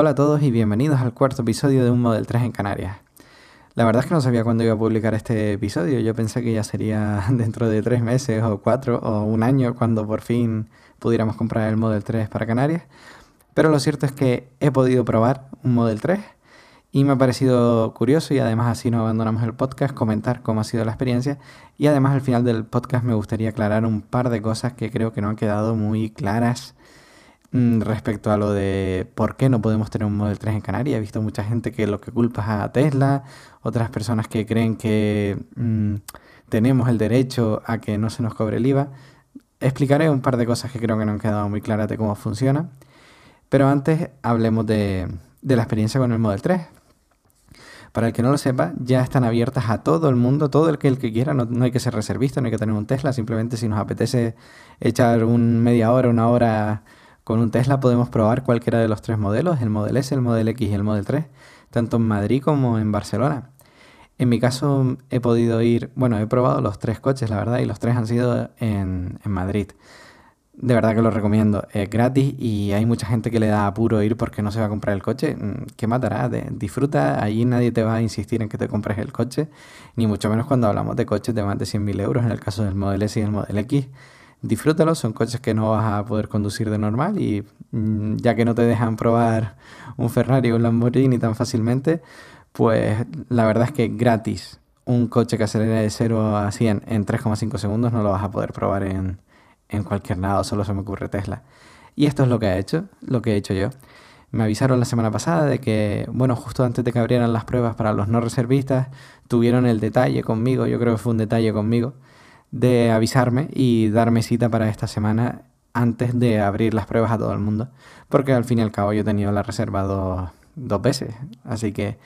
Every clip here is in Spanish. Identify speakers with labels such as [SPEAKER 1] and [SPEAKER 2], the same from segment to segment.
[SPEAKER 1] Hola a todos y bienvenidos al cuarto episodio de Un Model 3 en Canarias. La verdad es que no sabía cuándo iba a publicar este episodio. Yo pensé que ya sería dentro de tres meses o cuatro o un año cuando por fin pudiéramos comprar el Model 3 para Canarias. Pero lo cierto es que he podido probar un Model 3 y me ha parecido curioso y además así no abandonamos el podcast, comentar cómo ha sido la experiencia y además al final del podcast me gustaría aclarar un par de cosas que creo que no han quedado muy claras respecto a lo de por qué no podemos tener un Model 3 en Canarias. He visto mucha gente que lo que culpa es a Tesla, otras personas que creen que mm, tenemos el derecho a que no se nos cobre el IVA. Explicaré un par de cosas que creo que no han quedado muy claras de cómo funciona. Pero antes hablemos de, de la experiencia con el Model 3. Para el que no lo sepa, ya están abiertas a todo el mundo, todo el que, el que quiera, no, hay que ser reservista, no hay que tener un Tesla, simplemente si nos apetece echar un media hora, una hora con un Tesla, podemos probar cualquiera de los tres modelos, el Model S, el Model X y el Model 3, tanto en Madrid como en Barcelona. En mi caso he podido ir, bueno, he probado los tres coches, la verdad, y los tres han sido en, Madrid. De verdad que lo recomiendo. Es gratis y hay mucha gente que le da apuro ir porque no se va a comprar el coche. Mm, ¿Qué matará? disfruta, allí nadie te va a insistir en que te compres el coche, ni mucho menos cuando hablamos de coches de más de 100.000 euros, en el caso del Model S y el Model X. Disfrútalo, son coches que no vas a poder conducir de normal y mm, ya que no te dejan probar un Ferrari o un Lamborghini tan fácilmente, pues la verdad es que gratis un coche que acelera de 0 a 100 en 3,5 segundos no lo vas a poder probar en, en cualquier lado, solo se me ocurre Tesla. Y esto es lo que ha hecho, lo que he hecho yo. Me avisaron la semana pasada de que, bueno, justo antes de que abrieran las pruebas para los no reservistas, tuvieron el detalle conmigo, yo creo que fue un detalle conmigo, de avisarme y darme cita para esta semana antes de abrir las pruebas a todo el mundo. Porque al fin y al cabo yo he tenido la reserva dos, dos veces, así que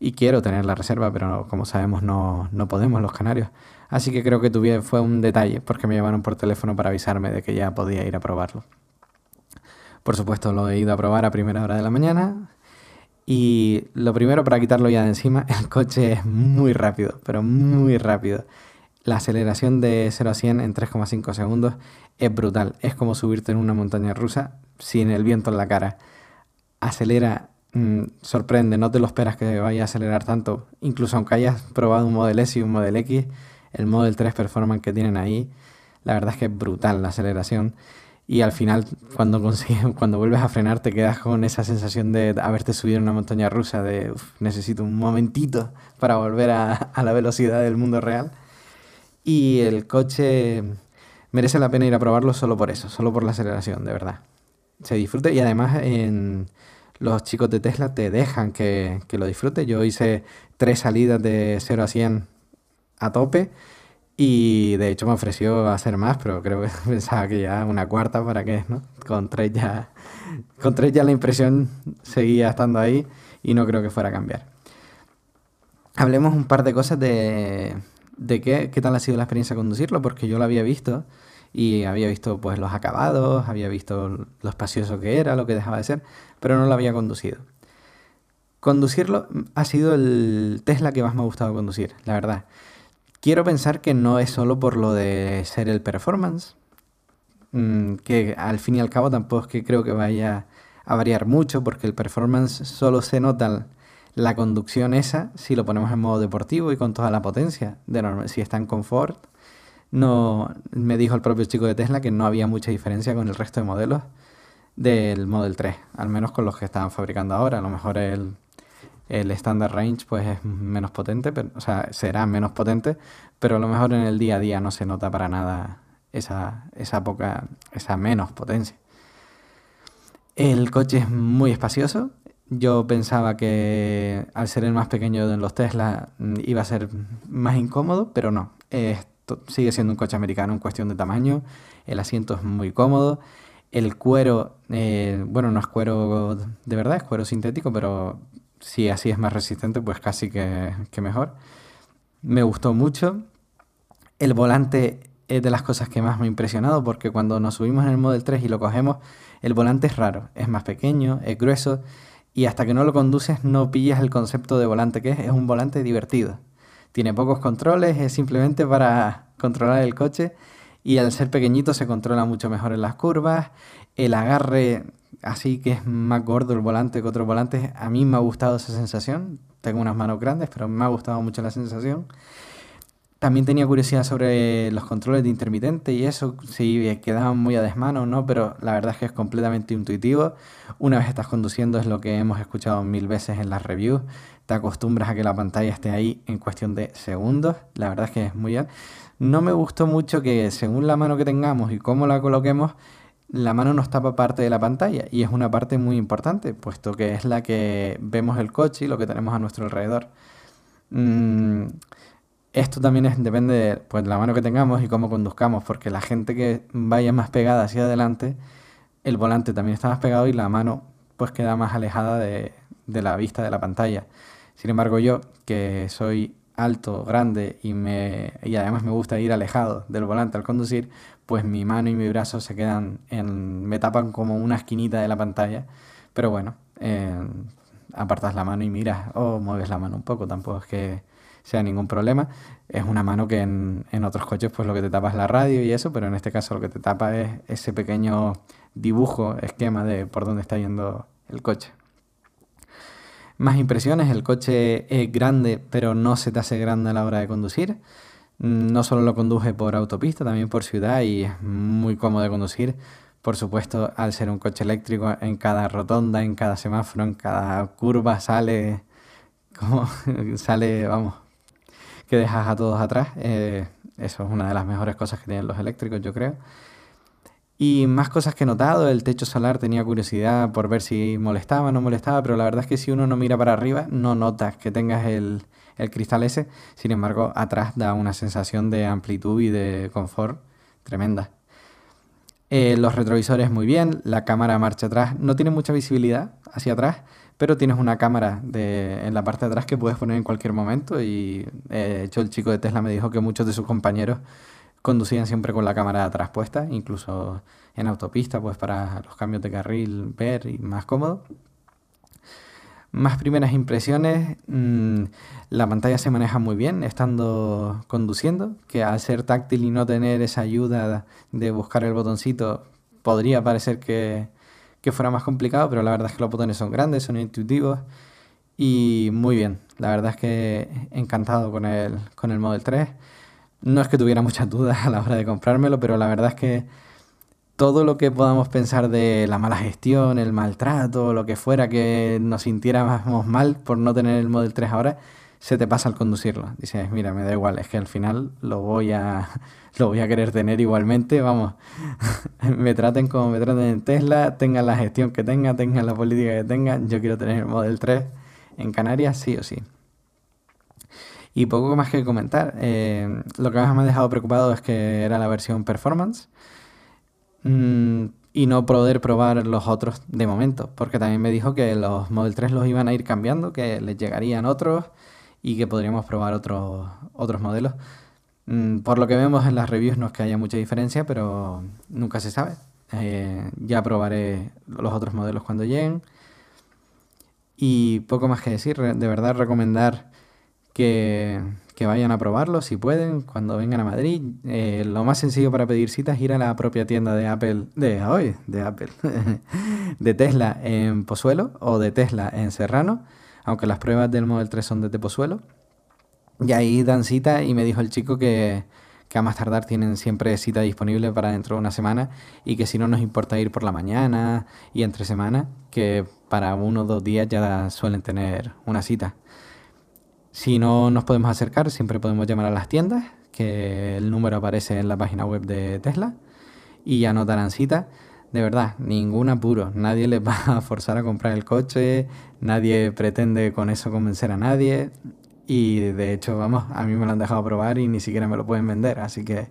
[SPEAKER 1] y quiero tener la reserva, pero como sabemos no, no podemos los canarios. Así que creo que tuve, fue un detalle, porque me llamaron por teléfono para avisarme de que ya podía ir a probarlo. Por supuesto, lo he ido a probar a primera hora de la mañana. Y lo primero para quitarlo ya de encima, el coche es muy rápido, pero muy rápido. La aceleración de 0 a 100 en 3,5 segundos es brutal. Es como subirte en una montaña rusa sin el viento en la cara. Acelera Mm, sorprende, no te lo esperas que vaya a acelerar tanto. Incluso aunque hayas probado un Model S y un Model X, el Model 3 Performance que tienen ahí, la verdad es que es brutal la aceleración. Y al final, cuando vuelves a frenar, te quedas con esa sensación de haberte subido en una montaña rusa, de necesito un momentito para volver a la velocidad del mundo real. Y el coche merece la pena ir a probarlo solo por eso, solo por la aceleración, de verdad. Se disfruta y además en los chicos de Tesla te dejan que, lo disfrutes. Yo hice tres salidas de 0 a 100 a tope y de hecho me ofreció hacer más, pero creo que pensaba que ya una cuarta para qué, ¿no? Con tres ya, con tres ya la impresión seguía estando ahí y no creo que fuera a cambiar. Hablemos un par de cosas de, de qué, qué tal ha sido la experiencia conducirlo, porque yo lo había visto y había visto pues los acabados, había visto lo espacioso que era, lo que dejaba de ser, pero no lo había conducido. Conducirlo ha sido el Tesla que más me ha gustado conducir, la verdad. Quiero pensar que no es solo por lo de ser el performance, mm, que al fin y al cabo tampoco es que creo que vaya a variar mucho, porque el performance solo se nota la conducción esa si lo ponemos en modo deportivo y con toda la potencia. De si está en confort, no me dijo el propio chico de Tesla que no había mucha diferencia con el resto de modelos del Model 3, al menos con los que estaban fabricando ahora. A lo mejor el, el Standard Range pues es menos potente, o sea, será menos potente, pero a lo mejor en el día a día no se nota para nada esa, esa poca, esa menos potencia. El coche es muy espacioso. Yo pensaba que al ser el más pequeño de los Tesla mm, iba a ser más incómodo, pero no. Es sigue siendo un coche americano en cuestión de tamaño, el asiento es muy cómodo, el cuero, eh, bueno, no es cuero de verdad, es cuero sintético, pero si así es más resistente, pues casi que mejor. Me gustó mucho. El volante es de las cosas que más me ha impresionado porque cuando nos subimos en el Model 3 y lo cogemos, el volante es raro, es más pequeño, es grueso y hasta que no lo conduces no pillas el concepto de volante que es, es un volante divertido tiene pocos controles, es simplemente para controlar el coche Y al ser pequeñito se controla mucho mejor en las curvas. El agarre, así que es más gordo el volante que otros volantes. A mí me ha gustado esa sensación. Tengo unas manos grandes, pero me ha gustado mucho la sensación. También tenía curiosidad sobre los controles de intermitente y eso, si quedaban muy a desmano o no, pero la verdad es que es completamente intuitivo. Una vez estás conduciendo es lo que hemos escuchado mil veces en las reviews. Te acostumbras a que la pantalla esté ahí en cuestión de segundos. La verdad es que es muy bien. No me gustó mucho que según la mano que tengamos y cómo la coloquemos, la mano nos tapa parte de la pantalla y es una parte muy importante, puesto que es la que vemos el coche y lo que tenemos a nuestro alrededor. Mm, esto también es, depende de pues, la mano que tengamos y cómo conduzcamos, porque la gente que vaya más pegada hacia adelante, el volante también está más pegado y la mano pues queda más alejada de, la vista de la pantalla. Sin embargo, yo, que soy alto, grande y, me, y además me gusta ir alejado del volante al conducir, pues mi mano y mi brazo se quedan en, me tapan como una esquinita de la pantalla. Pero bueno, eh, apartas la mano y miras o mueves la mano un poco, tampoco es que sea ningún problema. Es una mano que en, otros coches pues lo que te tapa es la radio y eso, pero en este caso lo que te tapa es ese pequeño dibujo, esquema de por dónde está yendo el coche. Más impresiones, el coche es grande, pero no se te hace grande a la hora de conducir. No solo lo conduje por autopista, también por ciudad y es muy cómodo de conducir. Por supuesto, al ser un coche eléctrico, en cada rotonda, en cada semáforo, en cada curva sale como sale, vamos, que dejas a todos atrás. Eh, eso es una de las mejores cosas que tienen los eléctricos, yo creo. Y más cosas que he notado, el techo solar tenía curiosidad por ver si molestaba o no molestaba, pero la verdad es que si uno no mira para arriba, no notas que tengas el, el cristal ese. Sin embargo, atrás da una sensación de amplitud y de confort tremenda. Eh, los retrovisores muy bien, la cámara marcha atrás, no tiene mucha visibilidad hacia atrás, pero tienes una cámara en la parte de atrás que puedes poner en cualquier momento y de hecho el chico de Tesla me dijo que muchos de sus compañeros conducían siempre con la cámara de atrás puesta, incluso en autopista, pues para los cambios de carril ver y más cómodo. Más primeras impresiones, mm, la pantalla se maneja muy bien estando conduciendo, que al ser táctil y no tener esa ayuda de buscar el botoncito, podría parecer que, que fuera más complicado, pero la verdad es que los botones son grandes, son intuitivos y muy bien. La verdad es que encantado con el, con el Model 3. No es que tuviera muchas dudas a la hora de comprármelo, pero la verdad es que todo lo que podamos pensar de la mala gestión, el maltrato, lo que fuera que nos sintiéramos mal por no tener el Model 3 ahora, se te pasa al conducirlo. Dices, mira, me da igual, es que al final lo voy a, lo voy a querer tener igualmente, vamos, me traten como me traten en Tesla, tengan la gestión que tengan, tengan la política que tengan, yo quiero tener el Model 3 en Canarias, sí o sí. Y poco más que comentar, eh, lo que más me ha dejado preocupado es que era la versión performance mm, y no poder probar los otros de momento, porque también me dijo que los Model 3 los iban a ir cambiando, que les llegarían otros y que podríamos probar otros, otros modelos. Mm, por lo que vemos en las reviews no es que haya mucha diferencia, pero nunca se sabe. Eh, ya probaré los otros modelos cuando lleguen. Y poco más que decir, de verdad recomendar que, vayan a probarlos si pueden cuando vengan a Madrid. Eh, lo más sencillo para pedir citas es ir a la propia tienda de Apple, de hoy, de Apple, de Tesla en Pozuelo o de Tesla en Serrano aunque las pruebas del Model 3 son de Pozuelo. Y ahí dan cita y me dijo el chico que, a más tardar tienen siempre cita disponible para dentro de una semana y que si no nos importa ir por la mañana y entre semana, que para uno o dos días ya suelen tener una cita. Si no nos podemos acercar, siempre podemos llamar a las tiendas, que el número aparece en la página web de Tesla y ya nos darán cita de verdad, ningún apuro. Nadie les va a forzar a comprar el coche, nadie pretende con eso convencer a nadie. Y de hecho, vamos, a mí me lo han dejado probar y ni siquiera me lo pueden vender. Así que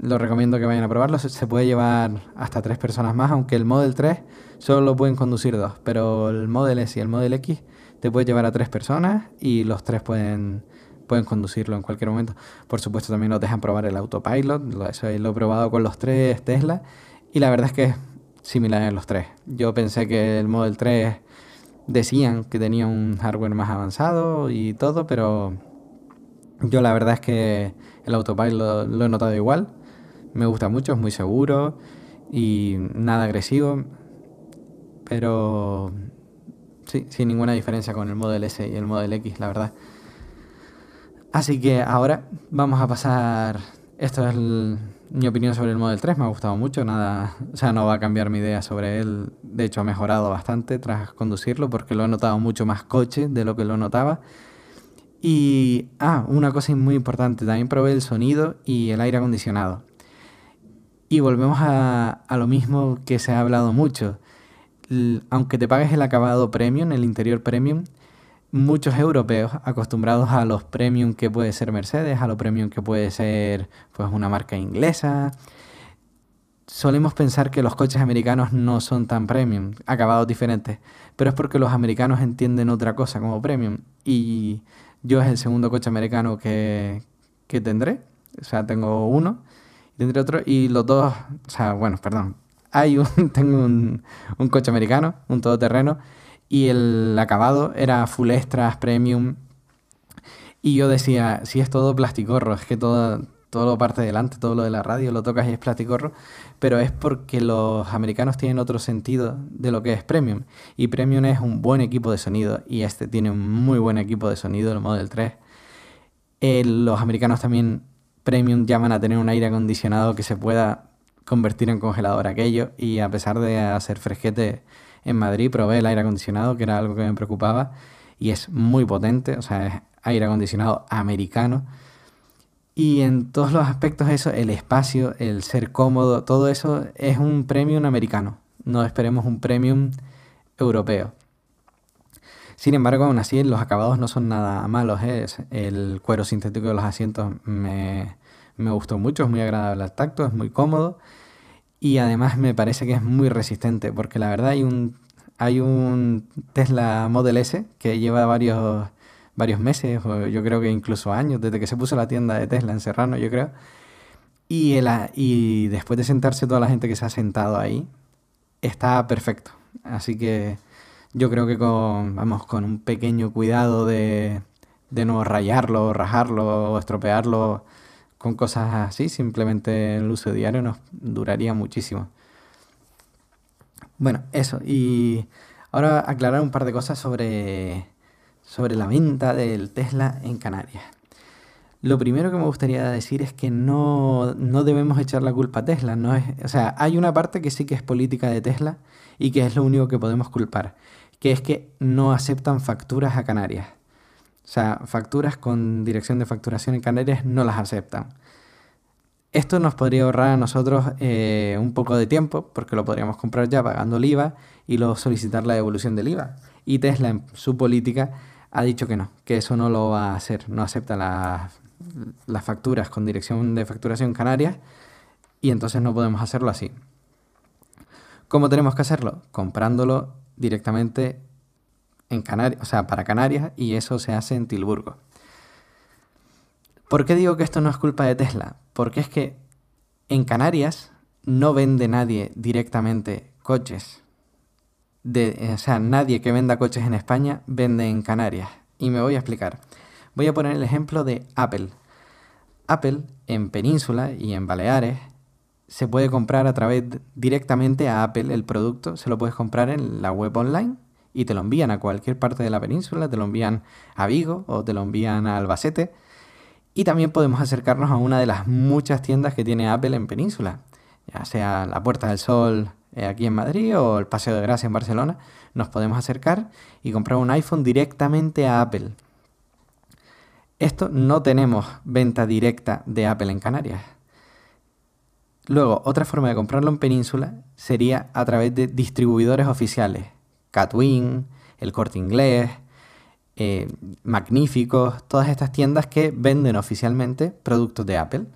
[SPEAKER 1] lo recomiendo que vayan a probarlo. Se puede llevar hasta tres personas más, aunque el Model 3 solo lo pueden conducir dos. Pero el Model S y el Model X te puede llevar a tres personas y los tres pueden, pueden conducirlo en cualquier momento. Por supuesto, también nos dejan probar el autopilot. Eso lo he probado con los tres Tesla y la verdad es que es similar en los tres. Yo pensé que el Model 3 decían que tenía un hardware más avanzado y todo, pero yo la verdad es que el autopilot lo, he notado igual. Me gusta mucho, es muy seguro y nada agresivo. Pero sí, sin ninguna diferencia con el Model S y el Model X, la verdad. Así que ahora vamos a pasar. Esto es mi opinión sobre el Model 3. Me ha gustado mucho. Nada, o sea, no va a cambiar mi idea sobre él. De hecho, ha mejorado bastante tras conducirlo porque lo he notado mucho más coche de lo que lo notaba. Y, ah, una cosa muy importante, también probé el sonido y el aire acondicionado. Y volvemos a, lo mismo que se ha hablado mucho. aunque te pagues el acabado premium, el interior premium, muchos europeos acostumbrados a los premium que puede ser Mercedes, a lo premium que puede ser pues una marca inglesa, solemos pensar que los coches americanos no son tan premium, acabados diferentes, pero es porque los americanos entienden otra cosa como premium y yo es el segundo coche americano que, tendré. O sea, tengo uno, tendré otro, y los dos, o sea, bueno, perdón. Hay un, tengo un, un coche americano, un todoterreno, y el acabado era full extras, premium. Y yo decía, si es todo plasticorro, es que todo, todo lo parte delante, todo lo de la radio lo tocas y es plasticorro, pero es porque los americanos tienen otro sentido de lo que es Premium. Y Premium es un buen equipo de sonido y este tiene un muy buen equipo de sonido, el Model 3. Eh, los americanos también Premium llaman a tener un aire acondicionado que se pueda convertir en congelador aquello y a pesar de hacer fresquete en Madrid probé el aire acondicionado que era algo que me preocupaba y es muy potente, o sea, es aire acondicionado americano y en todos los aspectos eso, el espacio, el ser cómodo, todo eso es un premium americano. No esperemos un premium europeo. Sin embargo, aún así los acabados no son nada malos. ¿eh? El cuero sintético de los asientos me, me gustó mucho, es muy agradable al tacto, es muy cómodo. Y además me parece que es muy resistente, porque la verdad hay un, hay un Tesla Model S que lleva varios varios meses, o yo creo que incluso años, desde que se puso la tienda de Tesla en Serrano, yo creo. Y, el, y después de sentarse toda la gente que se ha sentado ahí, está perfecto. Así que yo creo que con, vamos, con un pequeño cuidado de, de no rayarlo, rajarlo o estropearlo con cosas así, simplemente el uso diario nos duraría muchísimo. Bueno, eso. Y ahora aclarar un par de cosas sobre sobre la venta del Tesla en Canarias. Lo primero que me gustaría decir es que no, debemos echar la culpa a Tesla. No o sea, hay una parte que sí que es política de Tesla y que es lo único que podemos culpar, que es que no aceptan facturas a Canarias. O sea, facturas con dirección de facturación en Canarias no las aceptan. Esto nos podría ahorrar a nosotros eh, un poco de tiempo, porque lo podríamos comprar ya pagando el IVA y luego solicitar la devolución del IVA. Y Tesla en su política ha dicho que no, que eso no lo va a hacer, no acepta las facturas con dirección de facturación canaria y entonces no podemos hacerlo así. ¿Cómo tenemos que hacerlo? Comprándolo directamente en Canarias, o sea, para Canarias y eso se hace en Tilburgo. ¿Por qué digo que esto no es culpa de Tesla? Porque es que en Canarias no vende nadie directamente coches de, o sea, nadie que venda coches en España vende en Canarias. Y me voy a explicar. Voy a poner el ejemplo de Apple. Apple en Península y en Baleares se puede comprar a través directamente a Apple el producto, se lo puedes comprar en la web online y te lo envían a cualquier parte de la península, te lo envían a Vigo o te lo envían a Albacete. Y también podemos acercarnos a una de las muchas tiendas que tiene Apple en península, ya sea la Puerta del Sol, eh, aquí en Madrid o el Paseo de Gracia en Barcelona, nos podemos acercar y comprar un iPhone directamente a Apple. Esto no tenemos venta directa de Apple en Canarias. Luego, otra forma de comprarlo en Península sería a través de distribuidores oficiales. Catwin, el Corte Inglés, eh, Magníficos, todas estas tiendas que venden oficialmente productos de Apple.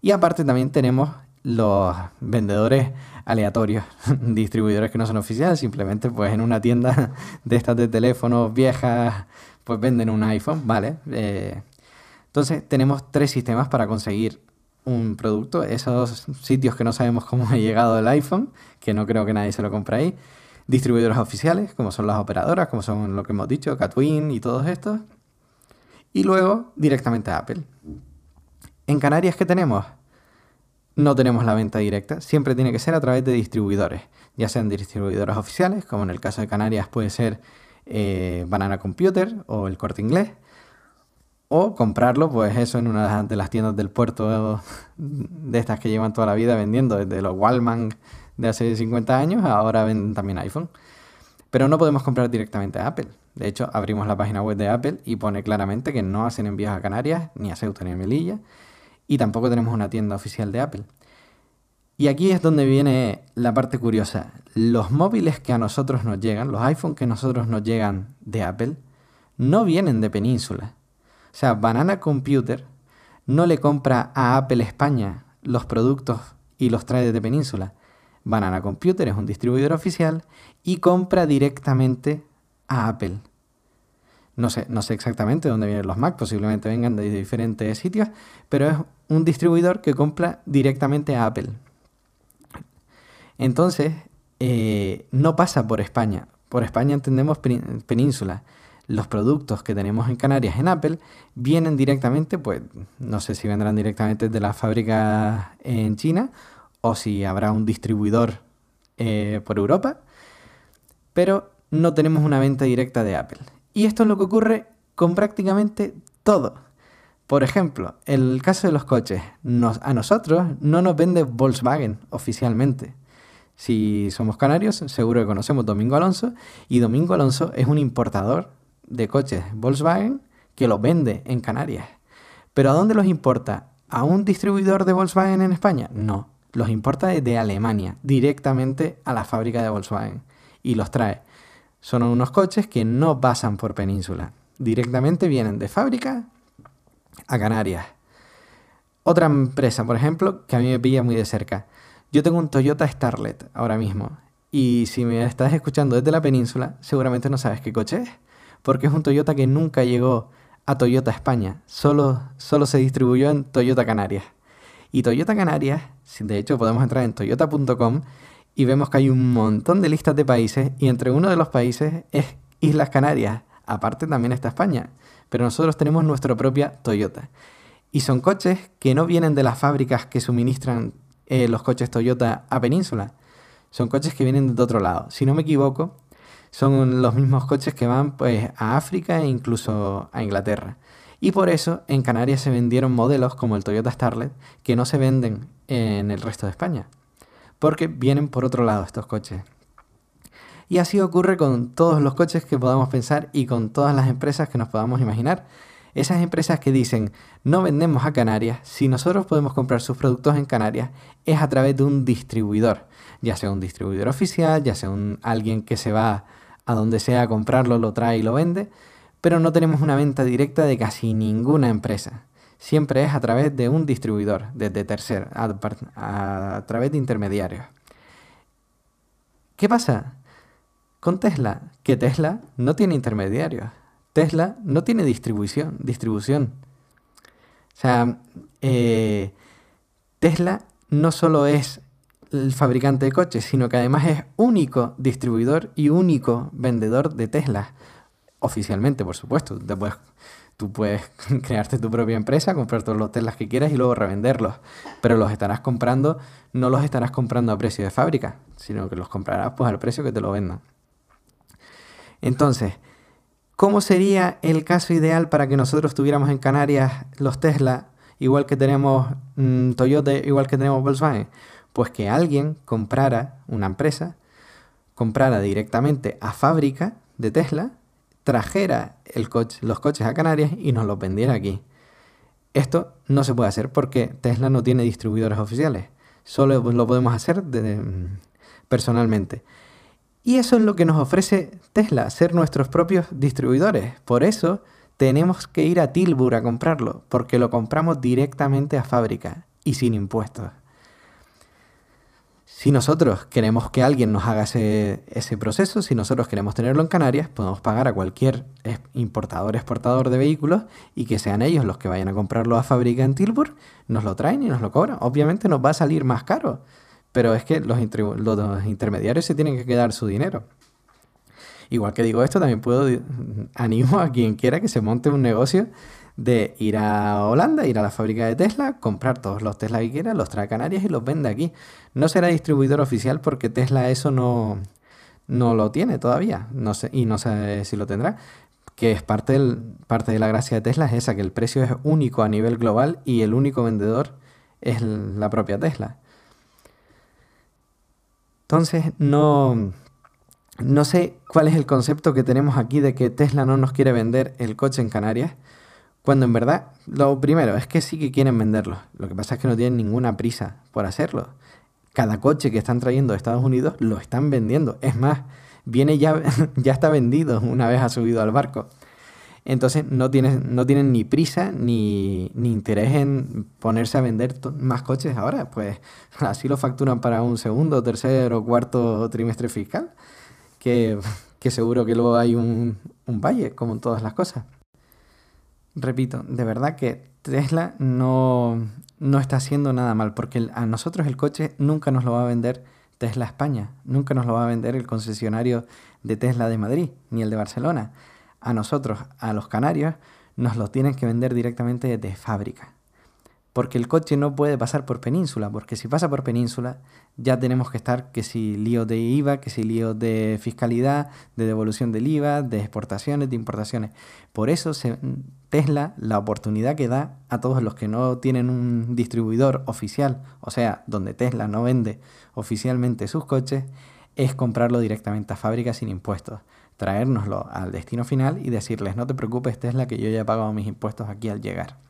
[SPEAKER 1] Y aparte también tenemos los vendedores aleatorios, distribuidores que no son oficiales, simplemente pues en una tienda de estas de teléfonos viejas, pues venden un iPhone, ¿vale? Eh, entonces tenemos tres sistemas para conseguir un producto, esos sitios que no sabemos cómo ha llegado el iPhone, que no creo que nadie se lo compre ahí, distribuidores oficiales, como son las operadoras, como son lo que hemos dicho, Catwin y todos estos, y luego directamente a Apple. En Canarias, ¿qué tenemos? no tenemos la venta directa, siempre tiene que ser a través de distribuidores, ya sean distribuidores oficiales, como en el caso de Canarias puede ser eh, Banana Computer o el Corte Inglés, o comprarlo, pues eso, en una de las tiendas del puerto de estas que llevan toda la vida vendiendo, desde los Wallman de hace 50 años, ahora venden también iPhone. Pero no podemos comprar directamente a Apple. De hecho, abrimos la página web de Apple y pone claramente que no hacen envíos a Canarias, ni a Ceuta ni a Melilla, y tampoco tenemos una tienda oficial de Apple. Y aquí es donde viene la parte curiosa. Los móviles que a nosotros nos llegan, los iPhones que a nosotros nos llegan de Apple, no vienen de Península o sea, Banana Computer no le compra a Apple España los productos y los trae de Península. Banana Computer es un distribuidor oficial y compra directamente a Apple. No sé, no sé exactamente dónde vienen los Mac, posiblemente vengan de diferentes sitios, pero es un distribuidor que compra directamente a Apple. Entonces, eh, no pasa por España. Por España entendemos península los productos que tenemos en Canarias en Apple vienen directamente, pues no sé si vendrán directamente de la fábrica en China o si habrá un distribuidor eh, por Europa, pero no tenemos una venta directa de Apple. Y esto es lo que ocurre con prácticamente todo. Por ejemplo, el caso de los coches, a nosotros no nos vende Volkswagen oficialmente. Si somos canarios, seguro que conocemos Domingo Alonso, y Domingo Alonso es un importador de coches Volkswagen que los vende en Canarias. ¿Pero a dónde los importa? ¿A un distribuidor de Volkswagen en España? No, los importa desde Alemania, directamente a la fábrica de Volkswagen y los trae. Son unos coches que no pasan por península, directamente vienen de fábrica a Canarias. Otra empresa, por ejemplo, que a mí me pilla muy de cerca. Yo tengo un Toyota Starlet ahora mismo y si me estás escuchando desde la península, seguramente no sabes qué coche es porque es un Toyota que nunca llegó a Toyota España, solo, solo se distribuyó en Toyota Canarias. Y Toyota Canarias, de hecho podemos entrar en toyota.com y vemos que hay un montón de listas de países y entre uno de los países es Islas Canarias. Aparte también está España, pero nosotros tenemos nuestra propia Toyota. Y son coches que no vienen de las fábricas que suministran eh, los coches Toyota a Península. Son coches que vienen de otro lado. Si no me equivoco, son los mismos coches que van pues, a África e incluso a Inglaterra. Y por eso en Canarias se vendieron modelos como el Toyota Starlet que no se venden en el resto de España, porque vienen por otro lado estos coches. Y así ocurre con todos los coches que podamos pensar y con todas las empresas que nos podamos imaginar. Esas empresas que dicen no vendemos a Canarias, si nosotros podemos comprar sus productos en Canarias, es a través de un distribuidor, ya sea un distribuidor oficial, ya sea un, alguien que se va a donde sea a comprarlo, lo trae y lo vende, pero no tenemos una venta directa de casi ninguna empresa. Siempre es a través de un distribuidor, desde tercer, a, través de intermediarios. ¿Qué pasa con Tesla? Que Tesla no tiene intermediarios. Tesla no tiene distribución. distribución. O sea, eh, Tesla no solo es el fabricante de coches, sino que además es único distribuidor y único vendedor de Tesla. Oficialmente, por supuesto. Después tú puedes crearte tu propia empresa, comprar todos los Teslas que quieras y luego revenderlos. Pero los estarás comprando, no los estarás comprando a precio de fábrica, sino que los comprarás pues al precio que te lo vendan. Entonces, ¿cómo sería el caso ideal para que nosotros tuviéramos en Canarias los Tesla, igual que tenemos mm, Toyota, igual que tenemos Volkswagen? Pues que alguien comprara, una empresa, comprara directamente a fábrica de Tesla, trajera los coches a Canarias y nos los vendiera aquí. Esto no se puede hacer porque Tesla no tiene distribuidores oficiales. Solo lo podemos hacer personalmente. Y eso es lo que nos ofrece Tesla, ser nuestros propios distribuidores. Por eso tenemos que ir a Tilburg a comprarlo, porque lo compramos directamente a fábrica y sin impuestos. Si nosotros queremos que alguien nos haga ese, proceso, si nosotros queremos tenerlo en Canarias, podemos pagar a cualquier importador, exportador de vehículos y que sean ellos los que vayan a comprarlo a fábrica en Tilburg, nos lo traen y nos lo cobran. Obviamente nos va a salir más caro, pero es que los, los intermediarios se tienen que quedar su dinero. Igual que digo esto, también puedo animo a quien quiera que se monte un negocio de ir a Holanda, ir a la fábrica de Tesla, comprar todos los Tesla que quiera, los trae a Canarias y los vende aquí. No será distribuidor oficial porque Tesla eso no, no lo tiene todavía, no sé, y no sé si lo tendrá, que es parte, del, parte de la gracia de Tesla es esa, que el precio es único a nivel global y el único vendedor es la propia Tesla. Entonces, no, no sé cuál es el concepto que tenemos aquí de que Tesla no nos quiere vender el coche en Canarias, cuando en verdad lo primero es que sí que quieren venderlo. Lo que pasa es que no tienen ninguna prisa por hacerlo. Cada coche que están trayendo de Estados Unidos lo están vendiendo. Es más, viene ya, ya está vendido una vez ha subido al barco. Entonces no tienen, no tienen ni prisa ni, ni interés en ponerse a vender más coches ahora. Pues así lo facturan para un segundo, tercer o cuarto trimestre fiscal. Que, que seguro que luego hay un, un valle, como en todas las cosas. Repito, de verdad que Tesla no, no está haciendo nada mal, porque a nosotros el coche nunca nos lo va a vender Tesla España, nunca nos lo va a vender el concesionario de Tesla de Madrid, ni el de Barcelona. A nosotros, a los canarios, nos lo tienen que vender directamente de fábrica. Porque el coche no puede pasar por península, porque si pasa por península ya tenemos que estar que si lío de IVA, que si lío de fiscalidad, de devolución del IVA, de exportaciones, de importaciones. Por eso Tesla la oportunidad que da a todos los que no tienen un distribuidor oficial, o sea, donde Tesla no vende oficialmente sus coches, es comprarlo directamente a fábrica sin impuestos, traérnoslo al destino final y decirles, no te preocupes Tesla que yo ya he pagado mis impuestos aquí al llegar.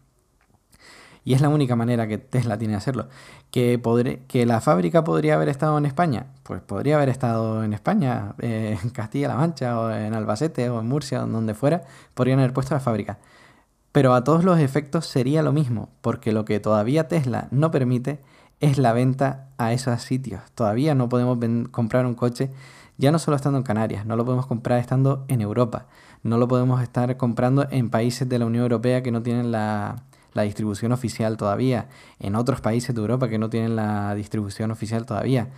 [SPEAKER 1] Y es la única manera que Tesla tiene de hacerlo. ¿Que, ¿Que la fábrica podría haber estado en España? Pues podría haber estado en España, eh, en Castilla-La Mancha, o en Albacete, o en Murcia, o donde fuera, podrían haber puesto la fábrica. Pero a todos los efectos sería lo mismo, porque lo que todavía Tesla no permite es la venta a esos sitios. Todavía no podemos comprar un coche, ya no solo estando en Canarias, no lo podemos comprar estando en Europa, no lo podemos estar comprando en países de la Unión Europea que no tienen la, la distribución oficial todavía, en otros países de Europa que no tienen la distribución oficial todavía.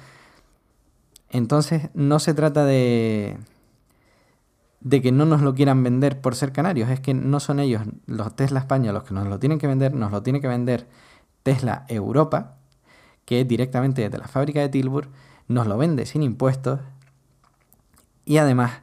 [SPEAKER 1] Entonces no se trata de, de que no nos lo quieran vender por ser canarios, es que no son ellos, los Tesla España, los que nos lo tienen que vender, nos lo tiene que vender Tesla Europa, que directamente desde la fábrica de Tilburg nos lo vende sin impuestos y además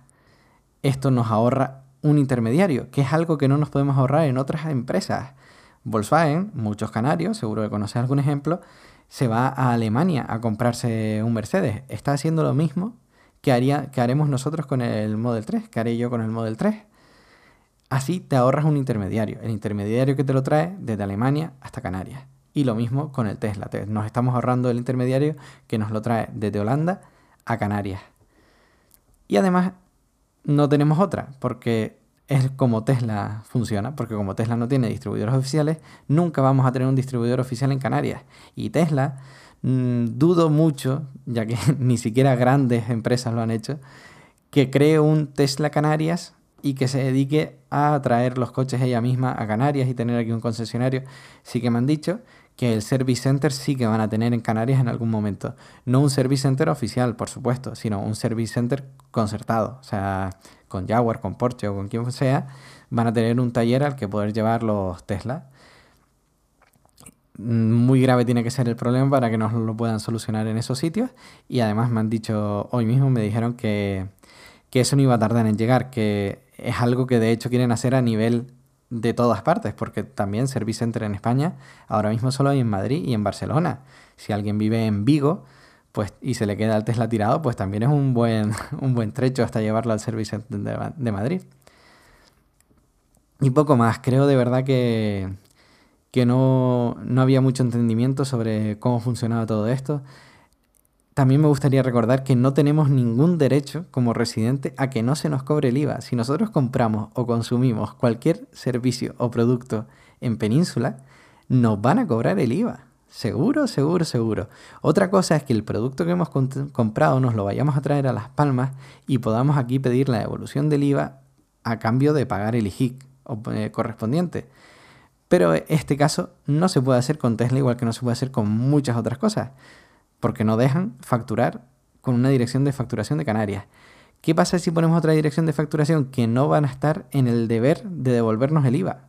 [SPEAKER 1] esto nos ahorra un intermediario, que es algo que no nos podemos ahorrar en otras empresas. Volkswagen, muchos canarios, seguro que conoces algún ejemplo, se va a Alemania a comprarse un Mercedes. Está haciendo lo mismo que, haría, que haremos nosotros con el Model 3, que haré yo con el Model 3. Así te ahorras un intermediario, el intermediario que te lo trae desde Alemania hasta Canarias. Y lo mismo con el Tesla. Nos estamos ahorrando el intermediario que nos lo trae desde Holanda a Canarias. Y además no tenemos otra, porque es como Tesla funciona, porque como Tesla no tiene distribuidores oficiales, nunca vamos a tener un distribuidor oficial en Canarias. Y Tesla, mm, dudo mucho, ya que ni siquiera grandes empresas lo han hecho, que cree un Tesla Canarias y que se dedique a traer los coches ella misma a Canarias y tener aquí un concesionario. Sí que me han dicho que el Service Center sí que van a tener en Canarias en algún momento. No un Service Center oficial, por supuesto, sino un Service Center concertado. O sea, con Jaguar, con Porsche o con quien sea, van a tener un taller al que poder llevar los Tesla. Muy grave tiene que ser el problema para que nos lo puedan solucionar en esos sitios. Y además me han dicho, hoy mismo me dijeron que, que eso no iba a tardar en llegar, que es algo que de hecho quieren hacer a nivel de todas partes, porque también Service Center en España ahora mismo solo hay en Madrid y en Barcelona. Si alguien vive en Vigo, pues, y se le queda el Tesla tirado, pues también es un buen, un buen trecho hasta llevarlo al servicio de, Madrid. Y poco más, creo de verdad que, que no, no había mucho entendimiento sobre cómo funcionaba todo esto. También me gustaría recordar que no tenemos ningún derecho como residente a que no se nos cobre el IVA. Si nosotros compramos o consumimos cualquier servicio o producto en península, nos van a cobrar el IVA. Seguro, seguro, seguro. Otra cosa es que el producto que hemos comprado nos lo vayamos a traer a Las Palmas y podamos aquí pedir la devolución del IVA a cambio de pagar el IJIC eh, correspondiente. Pero este caso no se puede hacer con Tesla igual que no se puede hacer con muchas otras cosas, porque no dejan facturar con una dirección de facturación de Canarias. ¿Qué pasa si ponemos otra dirección de facturación que no van a estar en el deber de devolvernos el IVA?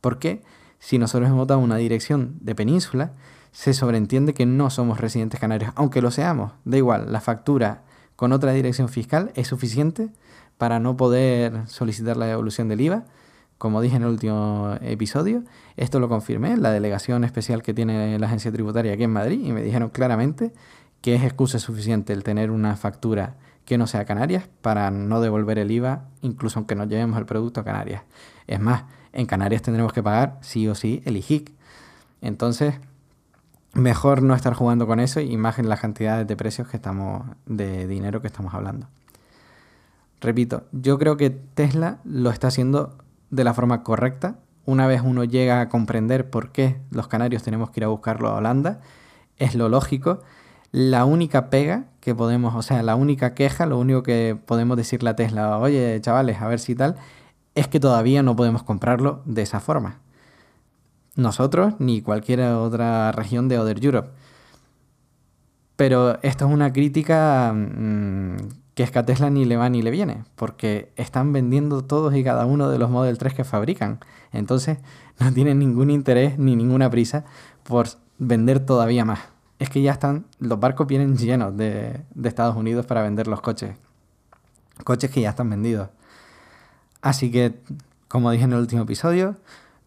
[SPEAKER 1] Porque si nosotros hemos dado una dirección de península, se sobreentiende que no somos residentes canarios, aunque lo seamos. Da igual, la factura con otra dirección fiscal es suficiente para no poder solicitar la devolución del IVA. Como dije en el último episodio, esto lo confirmé en la delegación especial que tiene la agencia tributaria aquí en Madrid y me dijeron claramente que es excusa suficiente el tener una factura que no sea Canarias para no devolver el IVA, incluso aunque nos llevemos el producto a Canarias. Es más, en Canarias tendremos que pagar sí o sí el IJIC. Entonces, mejor no estar jugando con eso y más en las cantidades de precios que estamos, de dinero que estamos hablando. Repito, yo creo que Tesla lo está haciendo de la forma correcta. Una vez uno llega a comprender por qué los canarios tenemos que ir a buscarlo a Holanda, es lo lógico. La única pega que podemos, o sea, la única queja, lo único que podemos decirle a Tesla, oye, chavales, a ver si tal, es que todavía no podemos comprarlo de esa forma nosotros ni cualquier otra región de Other Europe. Pero esto es una crítica mm, que es a ni le va ni le viene, porque están vendiendo todos y cada uno de los Model 3 que fabrican. Entonces no tienen ningún interés ni ninguna prisa por vender todavía más. Es que ya están, los barcos vienen llenos de, de Estados Unidos para vender los coches. Coches que ya están vendidos. Así que, como dije en el último episodio,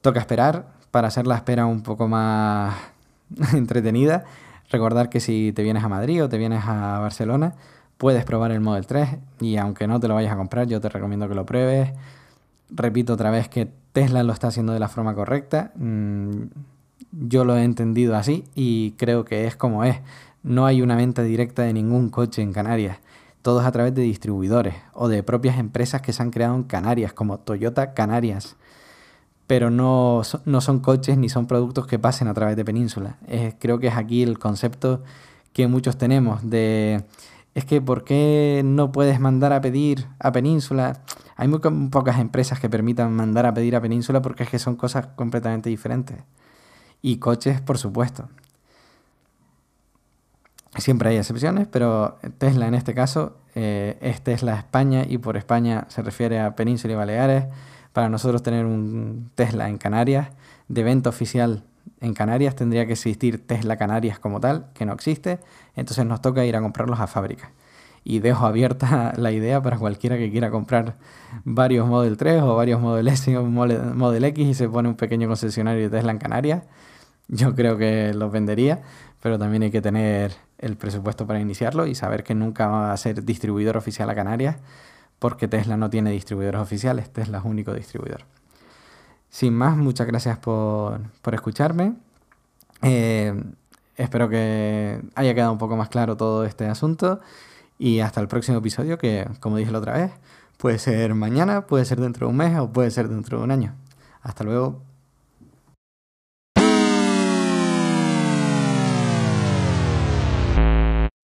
[SPEAKER 1] toca esperar, para hacer la espera un poco más entretenida, recordar que si te vienes a Madrid o te vienes a Barcelona, puedes probar el Model 3 y aunque no te lo vayas a comprar, yo te recomiendo que lo pruebes. Repito otra vez que Tesla lo está haciendo de la forma correcta. Mm, yo lo he entendido así y creo que es como es. No hay una venta directa de ningún coche en Canarias. Todo es a través de distribuidores o de propias empresas que se han creado en Canarias, como Toyota Canarias pero no, no son coches ni son productos que pasen a través de Península. creo que es aquí el concepto que muchos tenemos de es que ¿por qué no puedes mandar a pedir a Península? Hay muy pocas empresas que permitan mandar a pedir a Península porque es que son cosas completamente diferentes. Y coches, por supuesto. Siempre hay excepciones, pero Tesla en este caso eh, es Tesla España y por España se refiere a Península y Baleares para nosotros tener un Tesla en Canarias, de venta oficial en Canarias, tendría que existir Tesla Canarias como tal, que no existe, entonces nos toca ir a comprarlos a fábrica. Y dejo abierta la idea para cualquiera que quiera comprar varios Model 3 o varios Model S o Model X y se pone un pequeño concesionario de Tesla en Canarias. Yo creo que los vendería, pero también hay que tener el presupuesto para iniciarlo y saber que nunca va a ser distribuidor oficial a Canarias porque Tesla no tiene distribuidores oficiales, Tesla es único distribuidor. Sin más, muchas gracias por, escucharme. Eh, espero que haya quedado un poco más claro todo este asunto y hasta el próximo episodio que, como dije la otra vez, puede ser mañana, puede ser dentro de un mes o puede ser dentro de un año. Hasta luego.